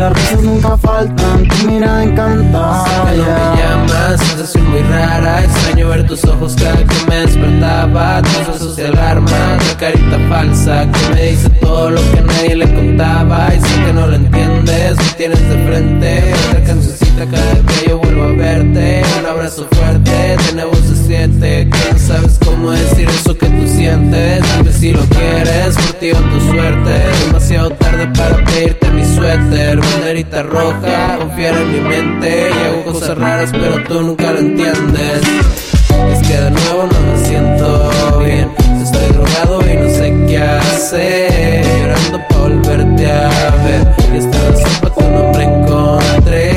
las risas nunca faltan. Tu mirada encanta. Que no me llamas, sensación muy rara. Extraño ver tus ojos cada que me despertaba. Tus besos de alarma, tu carita falsa que me dice todo lo que nadie le contaba. Y sé que no lo entiendes, me tienes de frente. Otra cancioncita cada que yo vuelvo a verte. Un abrazo fuerte, de siete. Que no sabes cómo decir eso que tú sientes. Dime si lo quieres, por ti o tu suerte. Demasiado tarde para pedirte mi suéter. Banderita roja, confiar en mi mente. Y hago cosas raras, pero tú nunca lo entiendes. Es que de nuevo no me siento bien. Estoy drogado y no sé qué hacer. Llorando para volverte a ver. Y esta vez pa' tu nombre encontré.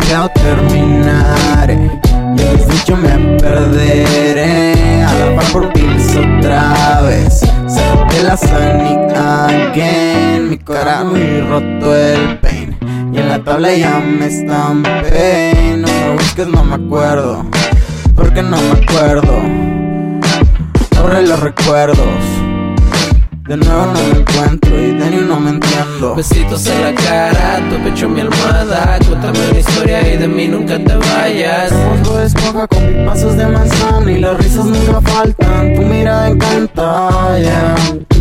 Quiero terminar y el dicho me perderé a la par por pills otra vez de la Sonic again mi cara muy roto el pain y en la tabla ya me estampé no me busques no me acuerdo porque no me acuerdo borré los recuerdos de nuevo no me encuentro y de ni no me entiendo Besitos en la cara, tu pecho mi almohada. Cuéntame una historia y de mí nunca te vayas. Bob Esponja con mis pasos de manzana y las risas nunca faltan. Tu mirada encanta, yeah.